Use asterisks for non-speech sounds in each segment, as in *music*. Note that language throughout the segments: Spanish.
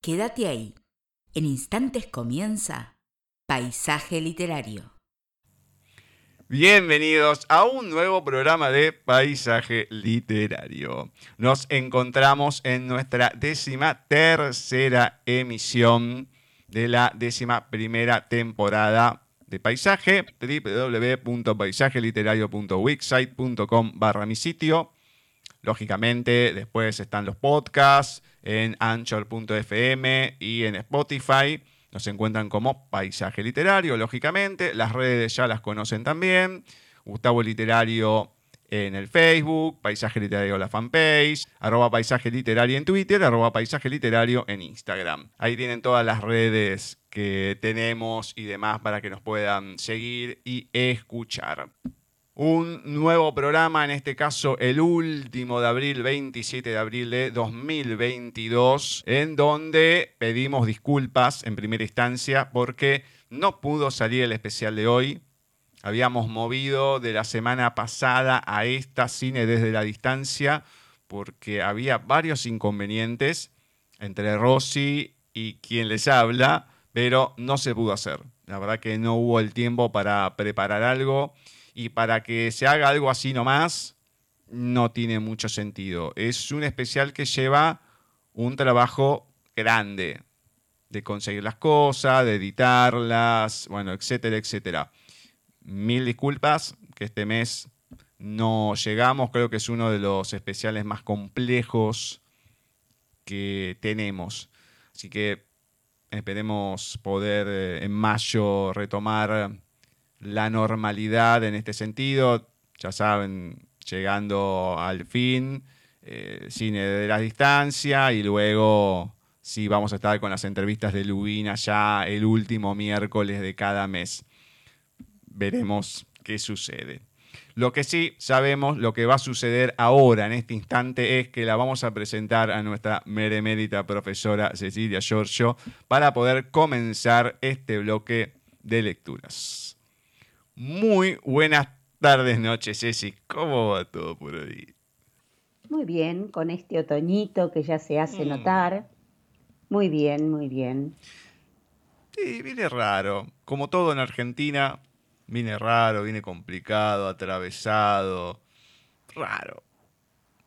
Quédate ahí. En instantes comienza Paisaje Literario. Bienvenidos a un nuevo programa de Paisaje Literario. Nos encontramos en nuestra décima tercera emisión de la décima primera temporada de Paisaje, www.paisajeliterario.wixsite.com barra mi sitio. Lógicamente, después están los podcasts en anchor.fm y en Spotify. Nos encuentran como Paisaje Literario, lógicamente. Las redes ya las conocen también. Gustavo Literario en el Facebook, Paisaje Literario la fanpage, arroba Paisaje Literario en Twitter, arroba Paisaje Literario en Instagram. Ahí tienen todas las redes que tenemos y demás para que nos puedan seguir y escuchar un nuevo programa, en este caso el último de abril, 27 de abril de 2022, en donde pedimos disculpas en primera instancia porque no pudo salir el especial de hoy. Habíamos movido de la semana pasada a esta cine desde la distancia porque había varios inconvenientes entre Rossi y quien les habla, pero no se pudo hacer. La verdad que no hubo el tiempo para preparar algo y para que se haga algo así nomás, no tiene mucho sentido. Es un especial que lleva un trabajo grande de conseguir las cosas, de editarlas, bueno, etcétera, etcétera. Mil disculpas que este mes no llegamos, creo que es uno de los especiales más complejos que tenemos. Así que esperemos poder eh, en mayo retomar la normalidad en este sentido. Ya saben, llegando al fin, eh, cine de la distancia y luego sí vamos a estar con las entrevistas de Lubina ya el último miércoles de cada mes. Veremos qué sucede. Lo que sí sabemos, lo que va a suceder ahora, en este instante, es que la vamos a presentar a nuestra meremérita profesora Cecilia Giorgio para poder comenzar este bloque de lecturas. Muy buenas tardes, noches, Ceci. ¿Cómo va todo por ahí? Muy bien, con este otoñito que ya se hace mm. notar. Muy bien, muy bien. Sí, viene raro. Como todo en Argentina, viene raro, viene complicado, atravesado. Raro.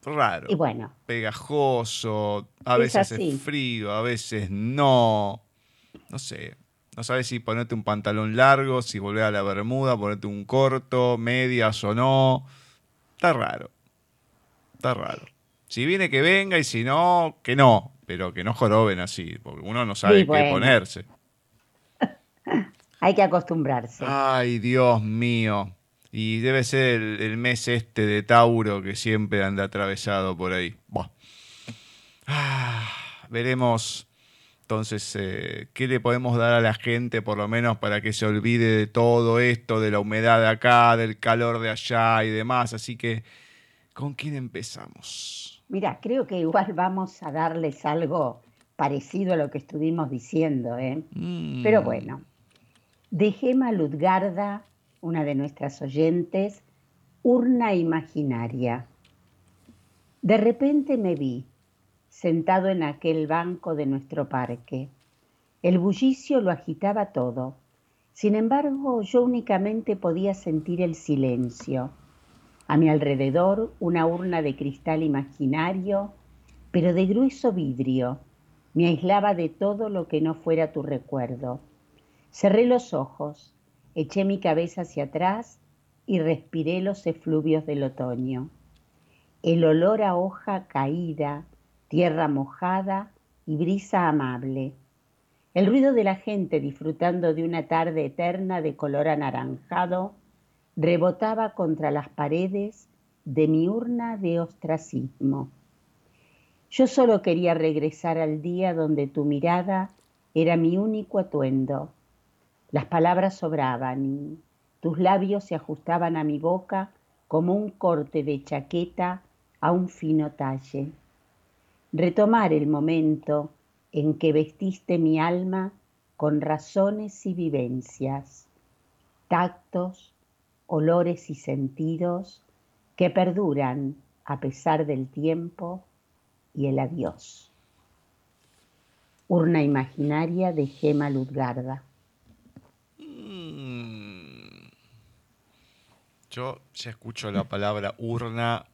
Raro. Y bueno. Pegajoso. A veces es frío, a veces no. No sé. No sabes si ponerte un pantalón largo, si volver a la bermuda, ponerte un corto, medias o no. Está raro. Está raro. Si viene que venga y si no, que no. Pero que no joroben así, porque uno no sabe qué ponerse. *laughs* Hay que acostumbrarse. Ay, Dios mío. Y debe ser el, mes este de Tauro que siempre anda atravesado por ahí. Ah, veremos entonces, eh, ¿qué le podemos dar a la gente por lo menos para que se olvide de todo esto, de la humedad de acá, del calor de allá y demás? Así que, ¿con quién empezamos? Mira, creo que igual vamos a darles algo parecido a lo que estuvimos diciendo, ¿eh? Mm. Pero bueno, de Gema Ludgarda, una de nuestras oyentes, Urna Imaginaria. De repente me vi sentado en aquel banco de nuestro parque. El bullicio lo agitaba todo. Sin embargo, yo únicamente podía sentir el silencio. A mi alrededor una urna de cristal imaginario, pero de grueso vidrio, me aislaba de todo lo que no fuera tu recuerdo. Cerré los ojos, eché mi cabeza hacia atrás y respiré los efluvios del otoño. El olor a hoja caída, tierra mojada y brisa amable. El ruido de la gente disfrutando de una tarde eterna de color anaranjado rebotaba contra las paredes de mi urna de ostracismo. Yo solo quería regresar al día donde tu mirada era mi único atuendo. Las palabras sobraban y tus labios se ajustaban a mi boca como un corte de chaqueta a un fino talle retomar el momento en que vestiste mi alma con razones y vivencias, tactos, olores y sentidos que perduran a pesar del tiempo y el adiós. Urna Imaginaria de Gema Lutgarda. Mm. Yo ya escucho la palabra urna.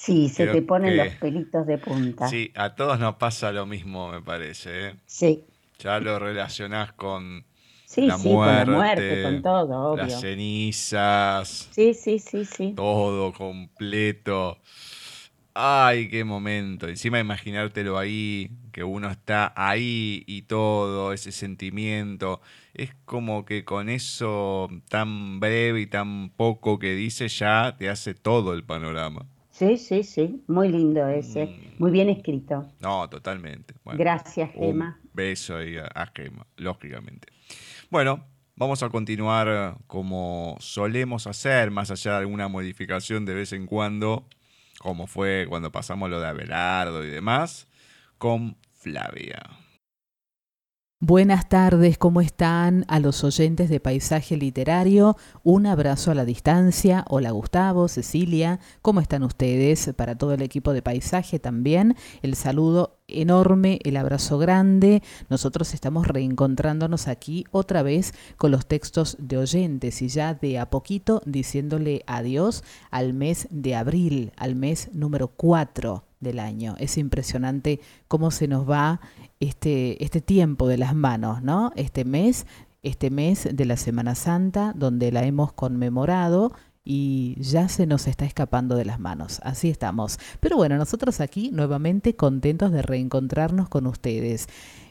Sí, se te ponen los pelitos de punta. Sí, a todos nos pasa lo mismo, me parece. ¿eh? Sí. Ya lo relacionás con sí, la sí, muerte, con la muerte, con todo, obvio. Las cenizas. Sí, sí, sí, sí. Todo completo. Ay, qué momento. Encima imaginártelo ahí, que uno está ahí y todo, ese sentimiento. Es como que con eso tan breve y tan poco que dice ya te hace todo el panorama. Sí, sí, sí. Muy lindo ese. Mm. Muy bien escrito. No, totalmente. Gracias, Gema. Un beso ahí a Gema, lógicamente. Bueno, vamos a continuar como solemos hacer, más allá de alguna modificación de vez en cuando como fue cuando pasamos lo de Abelardo y demás, con Flavia. Buenas tardes, ¿cómo están? A los oyentes de Paisaje Literario, un abrazo a la distancia. Hola Gustavo, Cecilia, ¿cómo están ustedes? Para todo el equipo de Paisaje también, el saludo enorme, el abrazo grande. Nosotros estamos reencontrándonos aquí otra vez con los textos de oyentes y ya de a poquito diciéndole adiós al mes de abril, al mes número 4 del año. Es impresionante cómo se nos va este, este tiempo de las manos, ¿no? Este mes, este mes de la Semana Santa, donde la hemos conmemorado y ya se nos está escapando de las manos. Así estamos. Pero bueno, nosotros aquí nuevamente contentos de reencontrarnos con ustedes.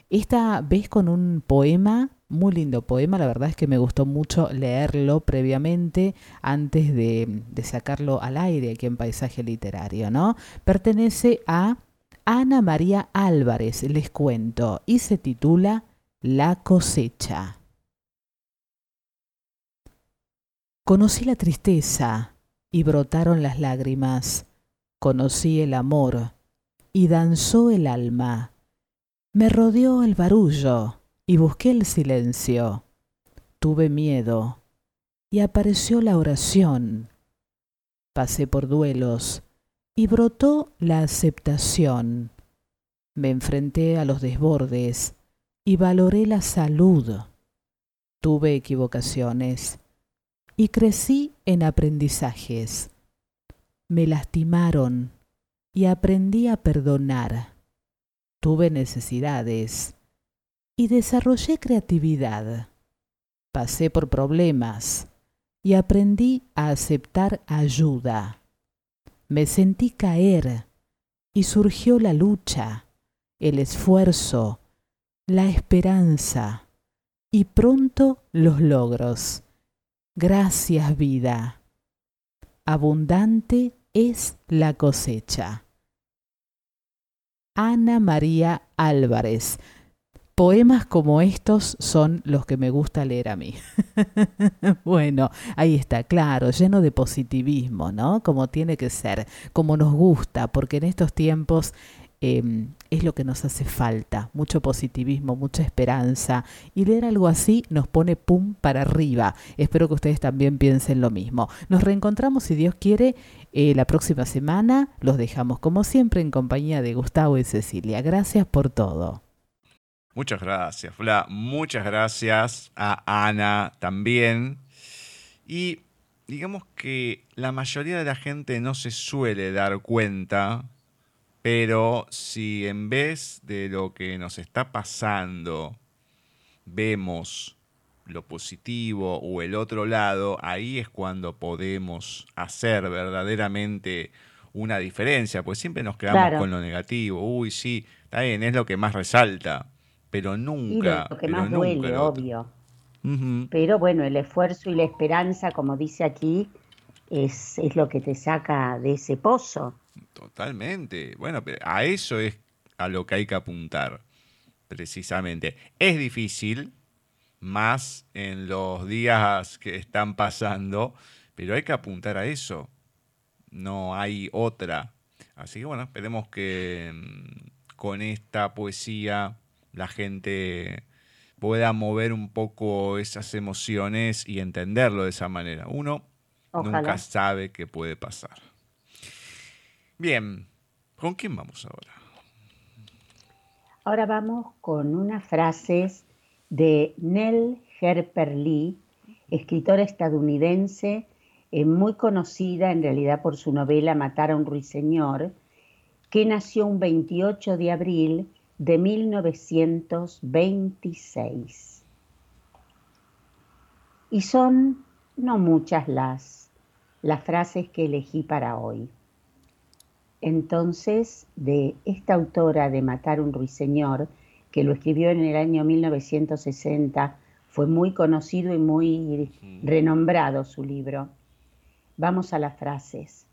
Esta vez con un poema, muy lindo poema, la verdad es que me gustó mucho leerlo previamente antes de, de sacarlo al aire aquí en Paisaje Literario, ¿no? Pertenece a Ana María Álvarez, les cuento, y se titula La cosecha. Conocí la tristeza y brotaron las lágrimas, conocí el amor y danzó el alma me rodeó el barullo y busqué el silencio. Tuve miedo y apareció la oración. Pasé por duelos y brotó la aceptación. Me enfrenté a los desbordes y valoré la salud. Tuve equivocaciones y crecí en aprendizajes. Me lastimaron y aprendí a perdonar tuve necesidades y desarrollé creatividad. Pasé por problemas y aprendí a aceptar ayuda. Me sentí caer y surgió la lucha, el esfuerzo, la esperanza y pronto los logros. Gracias vida. Abundante es la cosecha. Ana María Álvarez. Poemas como estos son los que me gusta leer a mí. *laughs* bueno, ahí está, claro, lleno de positivismo, ¿no? Como tiene que ser, como nos gusta, porque en estos tiempos Em, es lo que nos hace falta, mucho positivismo, mucha esperanza y leer algo así nos pone pum para arriba. Espero que ustedes también piensen lo mismo. Nos reencontramos si Dios quiere eh, la próxima semana. Los dejamos como siempre en compañía de Gustavo y Cecilia. Gracias por todo. Muchas gracias, Fla. Muchas gracias a Ana también. Y digamos que la mayoría de la gente no se suele dar cuenta pero si en vez de lo que nos está pasando vemos lo positivo o el otro lado, ahí es cuando podemos hacer verdaderamente una diferencia, pues siempre nos quedamos con lo negativo. Uy, sí, está bien, es lo que más resalta, pero nunca. lo que más duele, obvio. Pero bueno, el esfuerzo y la esperanza, como dice aquí, es, es lo que te saca de ese pozo. Totalmente. Bueno, pero a eso es a lo que hay que apuntar, precisamente. Es difícil, más en los días que están pasando, pero hay que apuntar a eso. No hay otra. Así que bueno, esperemos que mm, con esta poesía la gente pueda mover un poco esas emociones y entenderlo de esa manera. Uno nunca sabe qué puede pasar. Bien, ¿con quién vamos ahora? Ahora vamos con unas frases de Nell Herper Lee, escritora estadounidense eh, muy conocida en realidad por su novela Matar a un ruiseñor, que nació un 28 de abril de 1926. Y son no muchas las, las frases que elegí para hoy. Entonces, de esta autora de Matar un ruiseñor, que lo escribió en el año 1960, fue muy conocido y muy renombrado su libro. Vamos a las frases.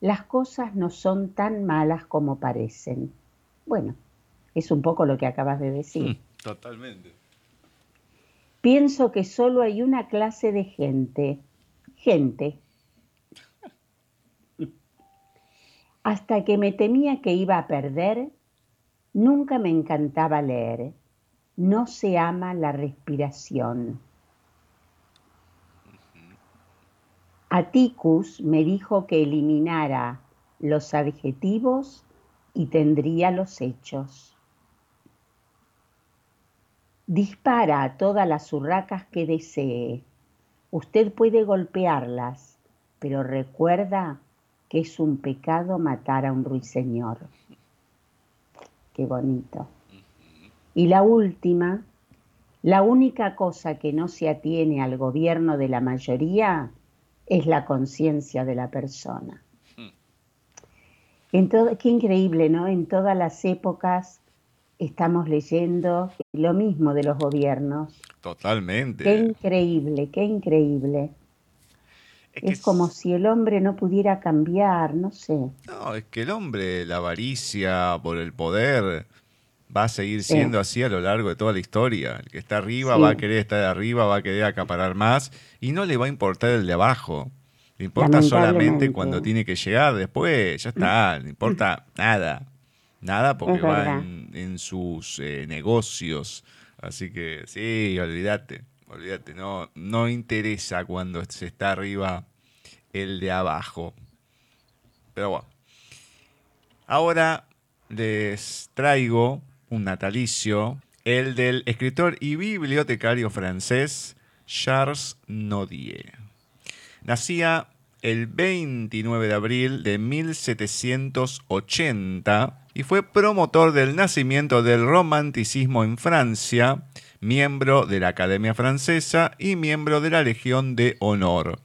Las cosas no son tan malas como parecen. Bueno, es un poco lo que acabas de decir. Mm, totalmente. Pienso que solo hay una clase de gente, gente, Hasta que me temía que iba a perder, nunca me encantaba leer. No se ama la respiración. Atticus me dijo que eliminara los adjetivos y tendría los hechos. Dispara a todas las urracas que desee. Usted puede golpearlas, pero recuerda que es un pecado matar a un ruiseñor. Qué bonito. Y la última, la única cosa que no se atiene al gobierno de la mayoría es la conciencia de la persona. En todo, qué increíble, ¿no? En todas las épocas estamos leyendo lo mismo de los gobiernos. Totalmente. Qué increíble, qué increíble. Es, como si el hombre no pudiera cambiar, no sé. No, es que el hombre, la avaricia por el poder, va a seguir siendo así a lo largo de toda la historia. El que está arriba va a querer estar arriba, va a querer acaparar más y no le va a importar el de abajo. Le importa solamente cuando tiene que llegar, después ya está, no importa nada. Nada porque va en, sus eh, negocios. Así que sí, olvídate. Olvídate, no, no interesa cuando se está arriba el de abajo. Pero bueno. Ahora les traigo un natalicio, el del escritor y bibliotecario francés Charles Nodier. Nacía el 29 de abril de 1780 y fue promotor del nacimiento del romanticismo en Francia miembro de la Academia Francesa y miembro de la Legión de Honor.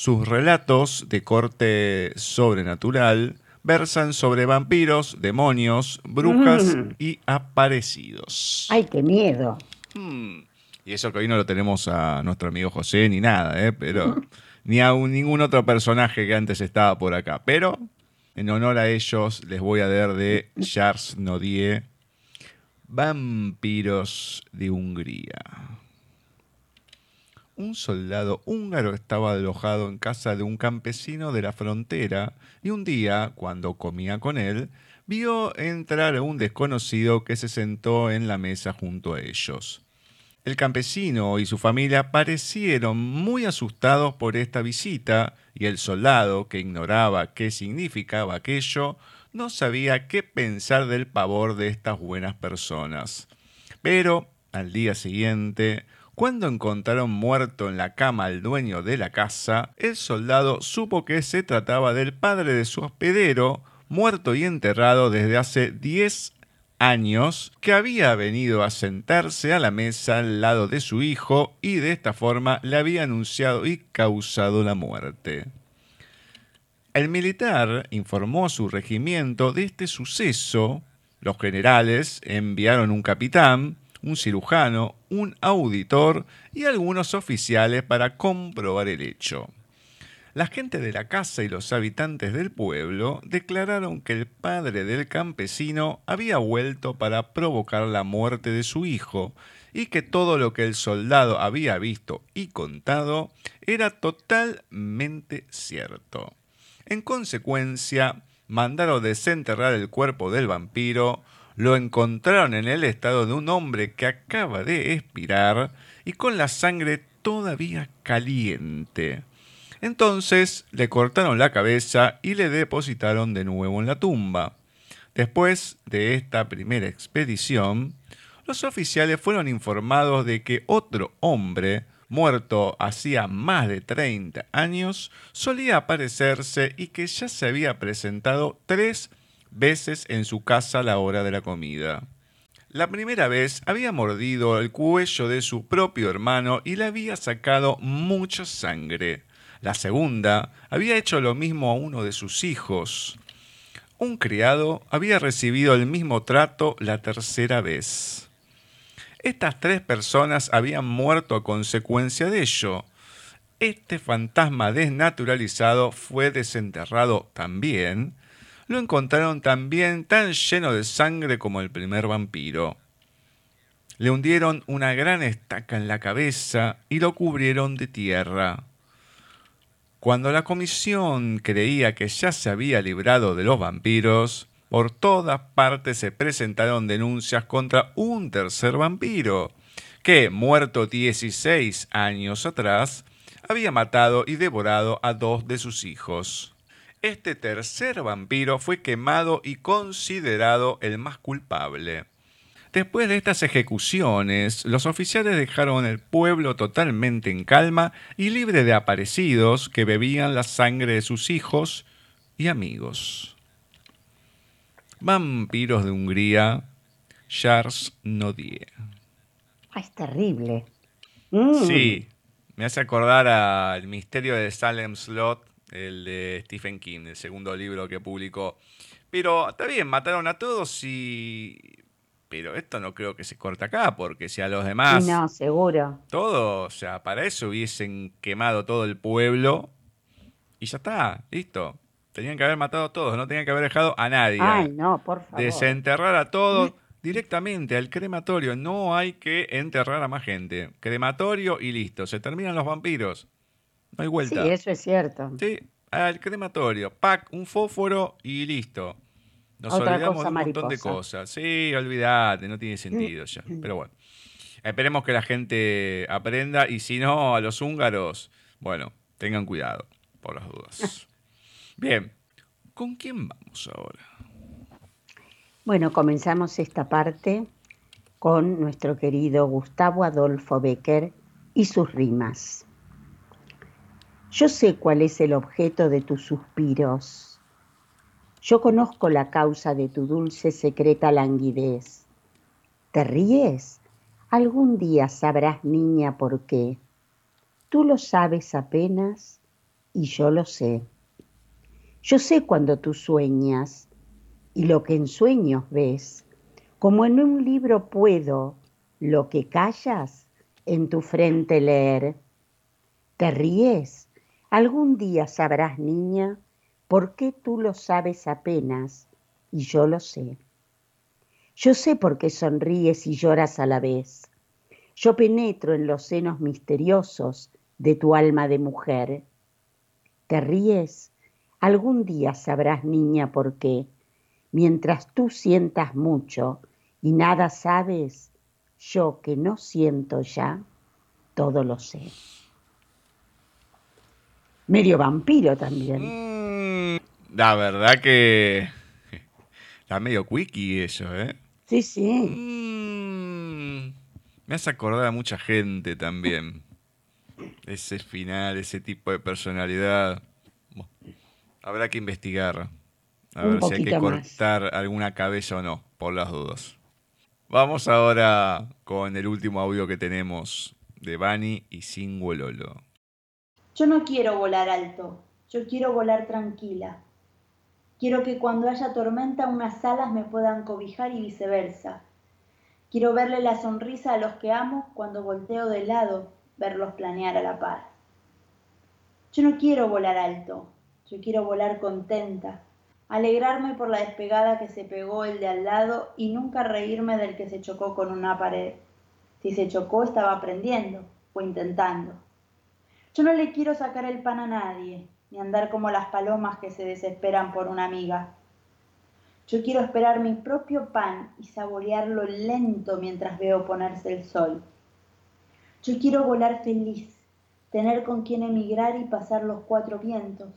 Sus relatos de corte sobrenatural versan sobre vampiros, demonios, brujas mm. y aparecidos. ¡Ay, qué miedo! Hmm. Y eso que hoy no lo tenemos a nuestro amigo José ni nada, ¿eh? pero *laughs* ni a ningún otro personaje que antes estaba por acá. Pero en honor a ellos les voy a dar de Charles Nodier Vampiros de Hungría. Un soldado húngaro estaba alojado en casa de un campesino de la frontera y un día, cuando comía con él, vio entrar a un desconocido que se sentó en la mesa junto a ellos. El campesino y su familia parecieron muy asustados por esta visita y el soldado, que ignoraba qué significaba aquello, no sabía qué pensar del pavor de estas buenas personas. Pero al día siguiente, cuando encontraron muerto en la cama al dueño de la casa, el soldado supo que se trataba del padre de su hospedero, muerto y enterrado desde hace 10 años, que había venido a sentarse a la mesa al lado de su hijo y de esta forma le había anunciado y causado la muerte. El militar informó a su regimiento de este suceso. Los generales enviaron un capitán, un cirujano, un auditor y algunos oficiales para comprobar el hecho. La gente de la casa y los habitantes del pueblo declararon que el padre del campesino había vuelto para provocar la muerte de su hijo y que todo lo que el soldado había visto y contado era totalmente cierto. En consecuencia, mandaron desenterrar el cuerpo del vampiro, lo encontraron en el estado de un hombre que acaba de expirar y con la sangre todavía caliente. Entonces le cortaron la cabeza y le depositaron de nuevo en la tumba. Después de esta primera expedición, los oficiales fueron informados de que otro hombre, muerto hacía más de 30 años, solía aparecerse y que ya se había presentado tres veces en su casa a la hora de la comida. La primera vez había mordido el cuello de su propio hermano y le había sacado mucha sangre. La segunda había hecho lo mismo a uno de sus hijos. Un criado había recibido el mismo trato la tercera vez. Estas tres personas habían muerto a consecuencia de ello. Este fantasma desnaturalizado fue desenterrado también. Lo encontraron también tan lleno de sangre como el primer vampiro. Le hundieron una gran estaca en la cabeza y lo cubrieron de tierra. Cuando la comisión creía que ya se había librado de los vampiros, por todas partes se presentaron denuncias contra un tercer vampiro, que, muerto 16 años atrás, había matado y devorado a dos de sus hijos. Este tercer vampiro fue quemado y considerado el más culpable. Después de estas ejecuciones, los oficiales dejaron el pueblo totalmente en calma y libre de aparecidos que bebían la sangre de sus hijos y amigos. Vampiros de Hungría, Charles Nodier. Es terrible. Mm. Sí, me hace acordar al misterio de Salem Slot, el de Stephen King, el segundo libro que publicó. Pero está bien, mataron a todos y... Pero esto no creo que se corte acá, porque si a los demás... No, seguro. Todo, o sea, para eso hubiesen quemado todo el pueblo y ya está, listo. Tenían que haber matado a todos, no tenían que haber dejado a nadie. Ay, no, por favor. Desenterrar a todos directamente al crematorio. No hay que enterrar a más gente. Crematorio y listo. Se terminan los vampiros. No hay vuelta. Sí, eso es cierto. Sí, al crematorio. Pac, un fósforo y listo. Nos olvidamos de un montón de cosas. Sí, olvídate, no tiene sentido ya. Pero bueno. Esperemos que la gente aprenda y si no, a los húngaros, bueno, tengan cuidado, por las dudas. *laughs* Bien, ¿con quién vamos ahora? Bueno, comenzamos esta parte con nuestro querido Gustavo Adolfo Becker y sus rimas. Yo sé cuál es el objeto de tus suspiros. Yo conozco la causa de tu dulce secreta languidez. ¿Te ríes? Algún día sabrás, niña, por qué. Tú lo sabes apenas y yo lo sé. Yo sé cuando tú sueñas y lo que en sueños ves, como en un libro puedo lo que callas en tu frente leer. ¿Te ríes? Algún día sabrás, niña, por qué tú lo sabes apenas y yo lo sé. Yo sé por qué sonríes y lloras a la vez. Yo penetro en los senos misteriosos de tu alma de mujer. ¿Te ríes? Algún día sabrás, niña, por qué. Mientras tú sientas mucho y nada sabes, yo que no siento ya, todo lo sé. Medio vampiro también. Mm, la verdad que está medio quickie eso, ¿eh? Sí, sí. Mm, me hace acordar a mucha gente también. ese final, ese tipo de personalidad. Habrá que investigar. A ver si hay que cortar alguna cabeza o no, por las dudas. Vamos ahora con el último audio que tenemos de Bani y Singuololo. Yo no quiero volar alto, yo quiero volar tranquila. Quiero que cuando haya tormenta unas alas me puedan cobijar y viceversa. Quiero verle la sonrisa a los que amo cuando volteo de lado, verlos planear a la par. Yo no quiero volar alto, yo quiero volar contenta, alegrarme por la despegada que se pegó el de al lado y nunca reírme del que se chocó con una pared. Si se chocó estaba aprendiendo o intentando. Yo no le quiero sacar el pan a nadie, ni andar como las palomas que se desesperan por una amiga. Yo quiero esperar mi propio pan y saborearlo lento mientras veo ponerse el sol. Yo quiero volar feliz, tener con quien emigrar y pasar los cuatro vientos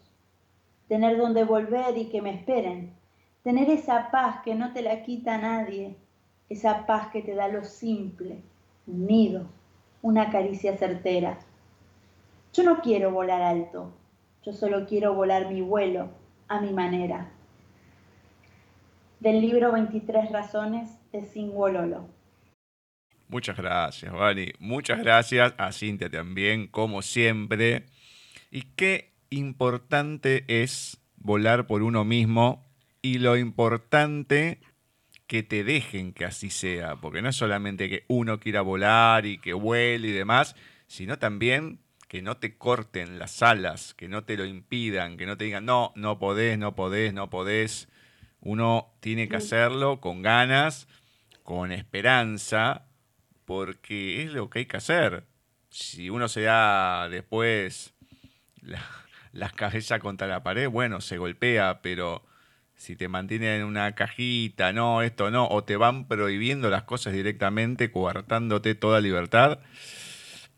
tener donde volver y que me esperen, Tener esa paz que no te la quita nadie, esa paz que te da lo simple, un nido, una caricia certera. Yo no quiero volar alto, yo solo quiero volar mi vuelo a mi manera. Del libro 23 razones de Singololo. Muchas gracias, Vani. Muchas gracias a Cintia también, como siempre. Y qué importante es volar por uno mismo y lo importante que te dejen que así sea, porque no es solamente que uno quiera volar y que vuele y demás, sino también que no te corten las alas, que no te lo impidan, que no te digan, no, no podés, no podés, no podés. Uno tiene que hacerlo con ganas, con esperanza, porque es lo que hay que hacer. Si uno se da después las cabezas contra la pared, bueno, se golpea, pero si te mantienen en una cajita, no, esto no, o te van prohibiendo las cosas directamente, coartándote toda libertad,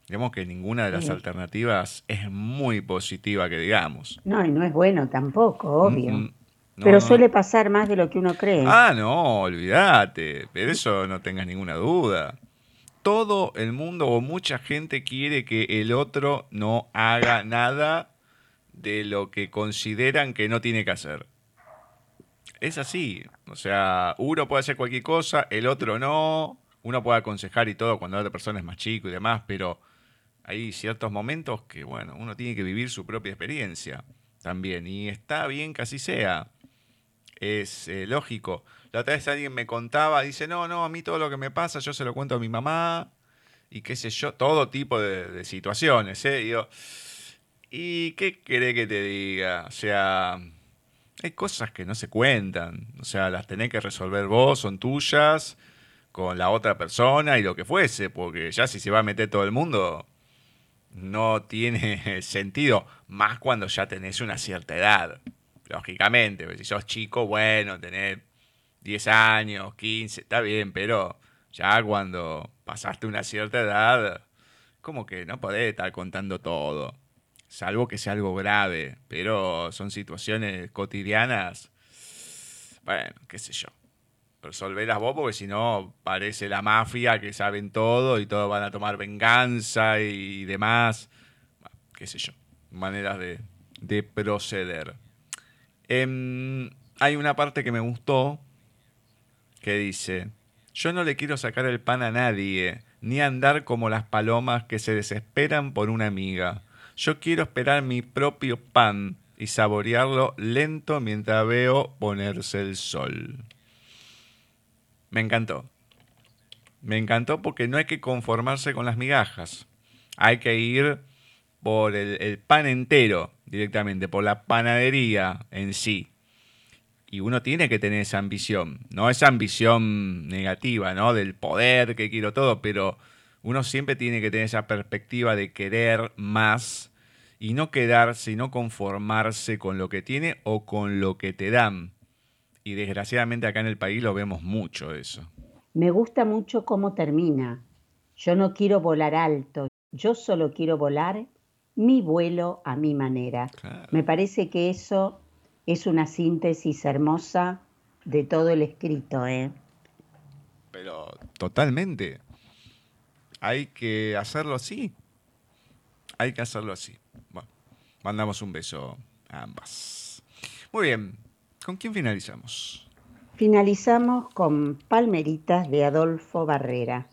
digamos que ninguna de las alternativas es muy positiva, que digamos. No, y no es bueno tampoco, obvio. pero suele pasar más de lo que uno cree. Ah, no, olvídate, pero eso no tengas ninguna duda. Todo el mundo o mucha gente quiere que el otro no haga nada de lo que consideran que no tiene que hacer es así. O sea, uno puede hacer cualquier cosa, el otro no. Uno puede aconsejar y todo cuando la otra persona es más chico y demás, pero hay ciertos momentos que, bueno, uno tiene que vivir su propia experiencia también. Y está bien que así sea. Es eh, lógico. La otra vez alguien me contaba, dice, no, no, a mí todo lo que me pasa, yo se lo cuento a mi mamá. Y qué sé yo, todo tipo de, situaciones, ¿eh? Y yo, ¿y qué querés que te diga? O sea, hay cosas que no se cuentan. O sea, las tenés que resolver vos, son tuyas, con la otra persona y lo que fuese, porque ya si se va a meter todo el mundo, no tiene *laughs* sentido. Más cuando ya tenés una cierta edad. Lógicamente, si sos chico, bueno, tenés 10 años, 15, está bien, pero ya cuando pasaste una cierta edad, como que no podés estar contando todo salvo que sea algo grave, pero son situaciones cotidianas. Bueno, qué sé yo. Resolverlas vos porque si no parece la mafia que saben todo y todos van a tomar venganza y demás. qué sé yo. Maneras de, proceder. Em, hay una parte que me gustó que dice, yo no le quiero sacar el pan a nadie, ni andar como las palomas que se desesperan por una amiga. Yo quiero esperar mi propio pan y saborearlo lento mientras veo ponerse el sol. Me encantó. Me encantó porque no hay que conformarse con las migajas. Hay que ir por el, pan entero directamente, por la panadería en sí. Y uno tiene que tener esa ambición. No esa ambición negativa, ¿no? Del poder, que quiero todo, pero uno siempre tiene que tener esa perspectiva de querer más y no quedarse y no conformarse con lo que tiene o con lo que te dan. Y desgraciadamente acá en el país lo vemos mucho eso. Me gusta mucho cómo termina. Yo no quiero volar alto, yo solo quiero volar mi vuelo a mi manera. Me parece que eso es una síntesis hermosa de todo el escrito, ¿eh? Pero totalmente. Hay que hacerlo así. Hay que hacerlo así. Bueno, mandamos un beso a ambas. Muy bien, ¿con quién finalizamos? Finalizamos con Palmeritas de Adolfo Barrera.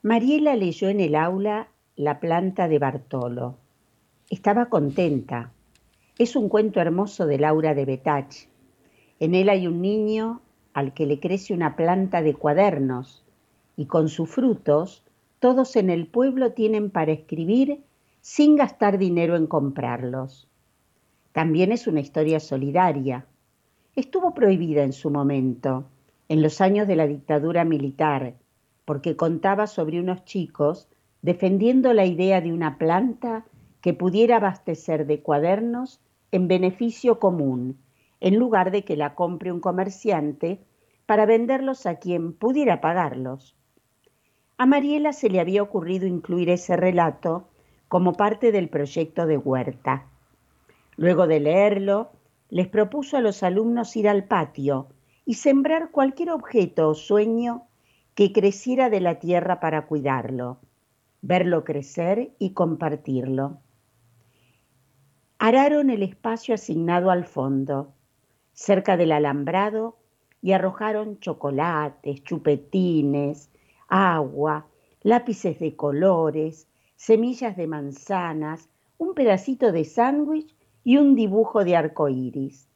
Mariela leyó en el aula La planta de Bartolo. Estaba contenta. Es un cuento hermoso de Laura de Betach. En él hay un niño al que le crece una planta de cuadernos y con sus frutos todos en el pueblo tienen para escribir sin gastar dinero en comprarlos. También es una historia solidaria. Estuvo prohibida en su momento, en los años de la dictadura militar, porque contaba sobre unos chicos defendiendo la idea de una planta que pudiera abastecer de cuadernos en beneficio común, en lugar de que la compre un comerciante para venderlos a quien pudiera pagarlos. A Mariela se le había ocurrido incluir ese relato como parte del proyecto de Huerta. Luego de leerlo, les propuso a los alumnos ir al patio y sembrar cualquier objeto o sueño que creciera de la tierra para cuidarlo, verlo crecer y compartirlo. Araron el espacio asignado al fondo, cerca del alambrado, y arrojaron chocolates, chupetines, agua, lápices de colores, semillas de manzanas, un pedacito de sándwich y un dibujo de arco iris.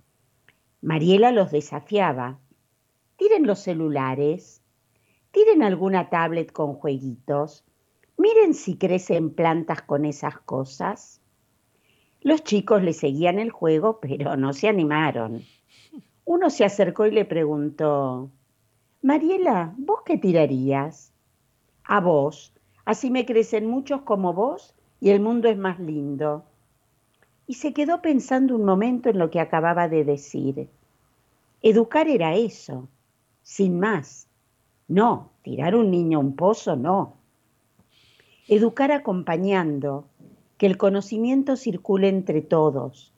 Mariela los desafiaba. Tiren los celulares, tiren alguna tablet con jueguitos, miren si crecen plantas con esas cosas. Los chicos le seguían el juego, pero no se animaron. Uno se acercó y le preguntó, Mariela, ¿vos qué tirarías? A vos, así me crecen muchos como vos y el mundo es más lindo. Y se quedó pensando un momento en lo que acababa de decir. Educar era eso, sin más. No, tirar un niño a un pozo, no. Educar acompañando, que el conocimiento circule entre todos.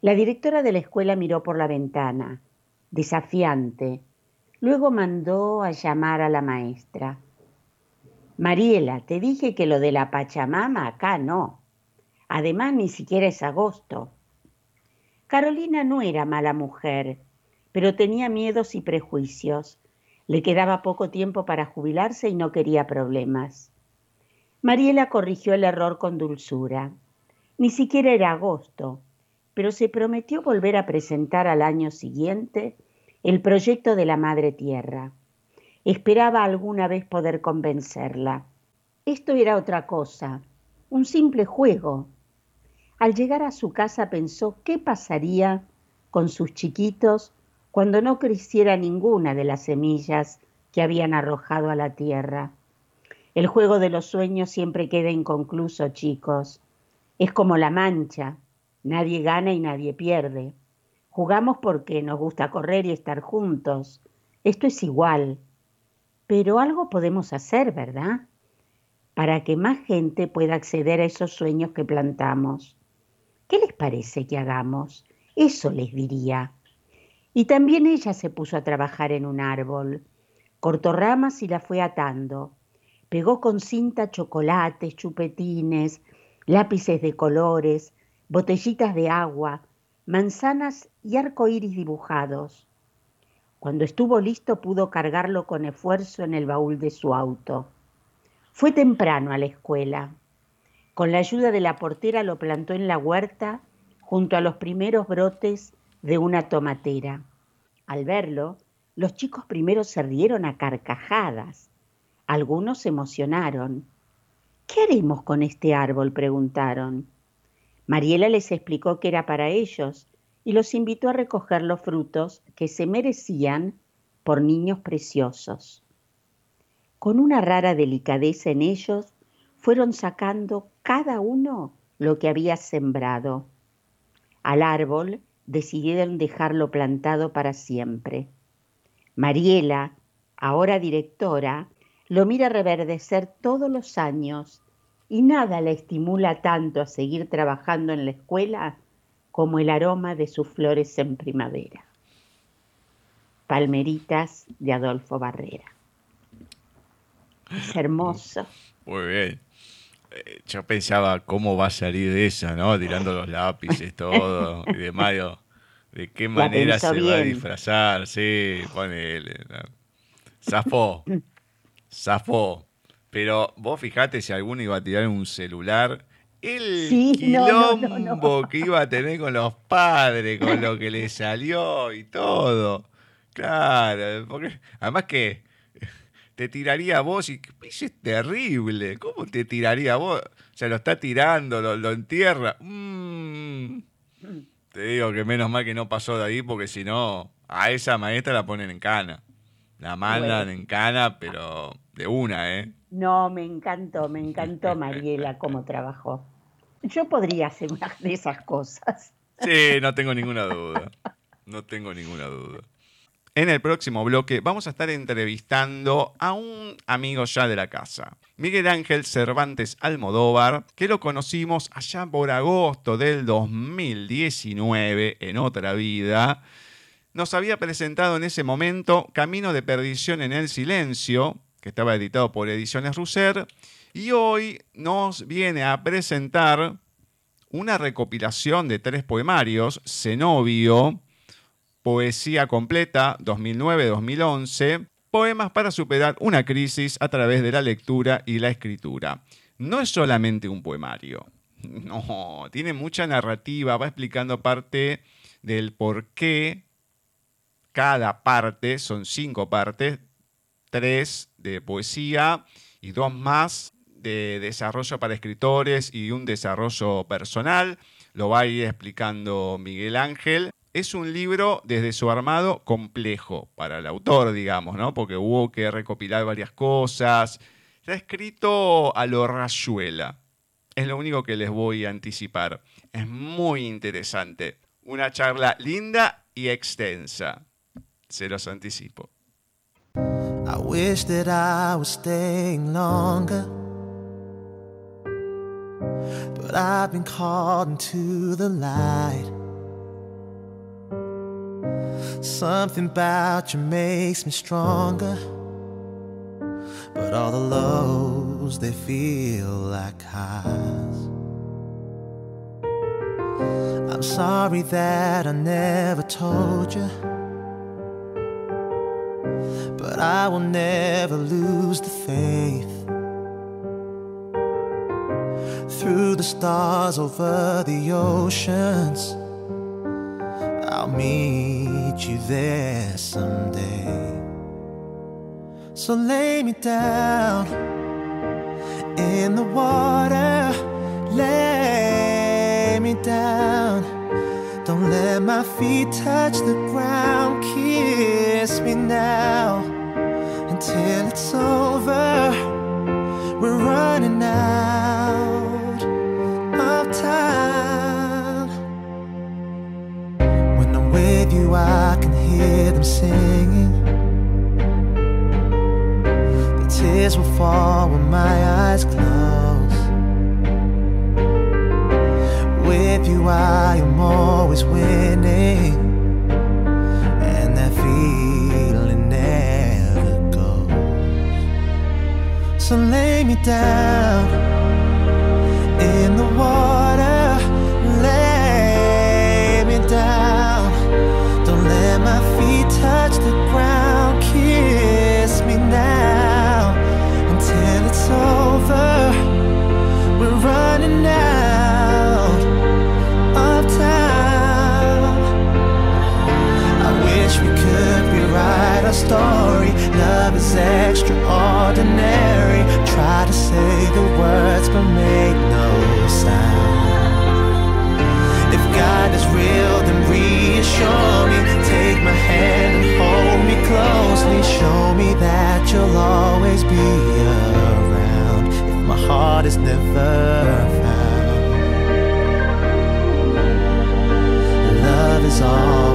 La directora de la escuela miró por la ventana, desafiante. Luego mandó a llamar a la maestra. Mariela, te dije que lo de la Pachamama acá no. Además, ni siquiera es agosto. Carolina no era mala mujer, pero tenía miedos y prejuicios. Le quedaba poco tiempo para jubilarse y no quería problemas. Mariela corrigió el error con dulzura. Ni siquiera era agosto, pero se prometió volver a presentar al año siguiente el proyecto de la Madre Tierra. Esperaba alguna vez poder convencerla. Esto era otra cosa, un simple juego. Al llegar a su casa pensó qué pasaría con sus chiquitos cuando no creciera ninguna de las semillas que habían arrojado a la tierra. El juego de los sueños siempre queda inconcluso, chicos. Es como la mancha, nadie gana y nadie pierde. Jugamos porque nos gusta correr y estar juntos. Esto es igual. Pero algo podemos hacer, ¿verdad? Para que más gente pueda acceder a esos sueños que plantamos. ¿Qué les parece que hagamos? Eso les diría. Y también ella se puso a trabajar en un árbol. Cortó ramas y la fue atando. Pegó con cinta chocolates, chupetines, lápices de colores, botellitas de agua, manzanas y arcoíris dibujados. Cuando estuvo listo pudo cargarlo con esfuerzo en el baúl de su auto. Fue temprano a la escuela. Con la ayuda de la portera lo plantó en la huerta junto a los primeros brotes de una tomatera. Al verlo, los chicos primero se rieron a carcajadas. Algunos se emocionaron. ¿Qué haremos con este árbol? preguntaron. Mariela les explicó que era para ellos y los invitó a recoger los frutos que se merecían por niños preciosos. Con una rara delicadeza en ellos, fueron sacando cada uno lo que había sembrado. Al árbol decidieron dejarlo plantado para siempre. Mariela, ahora directora, lo mira reverdecer todos los años y nada la estimula tanto a seguir trabajando en la escuela como el aroma de sus flores en primavera. Palmeritas de Adolfo Barrera. Es hermoso. Muy bien. Eh, yo pensaba cómo va a salir de esa, ¿no? Tirando los lápices, todo, y de Mario. ¿De qué manera se va a disfrazar? Sí, ponele. Zafó. Zafó. Pero vos fijate si alguno iba a tirar un celular el quilombo que iba a tener con los padres, con lo que le salió y todo. Claro, porque además que te tiraría a vos y es terrible. ¿Cómo te tiraría a vos? O sea, lo está tirando, lo, entierra. Mm. Te digo que menos mal que no pasó de ahí porque si no, a esa maestra la ponen en cana. La mandan en cana, pero de una, ¿eh? No, me encantó, me encantó Mariela cómo trabajó. Yo podría hacer una de esas cosas. Sí, no tengo ninguna duda. No tengo ninguna duda. En el próximo bloque vamos a estar entrevistando a un amigo ya de la casa, Miguel Ángel Cervantes Almodóvar, que lo conocimos allá por agosto del 2019 en otra vida. Nos había presentado en ese momento Camino de Perdición en el Silencio, que estaba editado por Ediciones Russer, y hoy nos viene a presentar una recopilación de tres poemarios, Zenobio, Poesía Completa 2009-2011, Poemas para superar una crisis a través de la lectura y la escritura. No es solamente un poemario, *laughs* no, tiene mucha narrativa, va explicando parte del por qué cada parte, son cinco partes, tres de poesía y dos más de desarrollo para escritores y un desarrollo personal. Lo va a ir explicando Miguel Ángel es un libro desde su armado complejo para el autor, digamos, ¿no? Porque hubo que recopilar varias cosas. Está escrito a lo rayuela. Es lo único que les voy a anticipar. Es muy interesante. Una charla linda y extensa. Se los anticipo. I I've been called the light. Something about you makes me stronger. But all the lows, they feel like highs. I'm sorry that I never told you. But I will never lose the faith. Through the stars over the oceans. I'll meet you there someday. So lay me down in the water, lay me down. Don't let my feet touch the ground, kiss me now until it's over. We're running out you, I can hear them singing. The tears will fall when my eyes close. With you, I am always winning, and that feeling never goes. So lay me down extraordinary. Try to say the words, but make no sound. If God is real, then reassure me. Take my hand and hold me closely. Show me that you'll always be around. If my heart is never found, love is all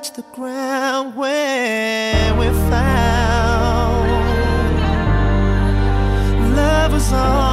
touch the ground where we're found. Love is all.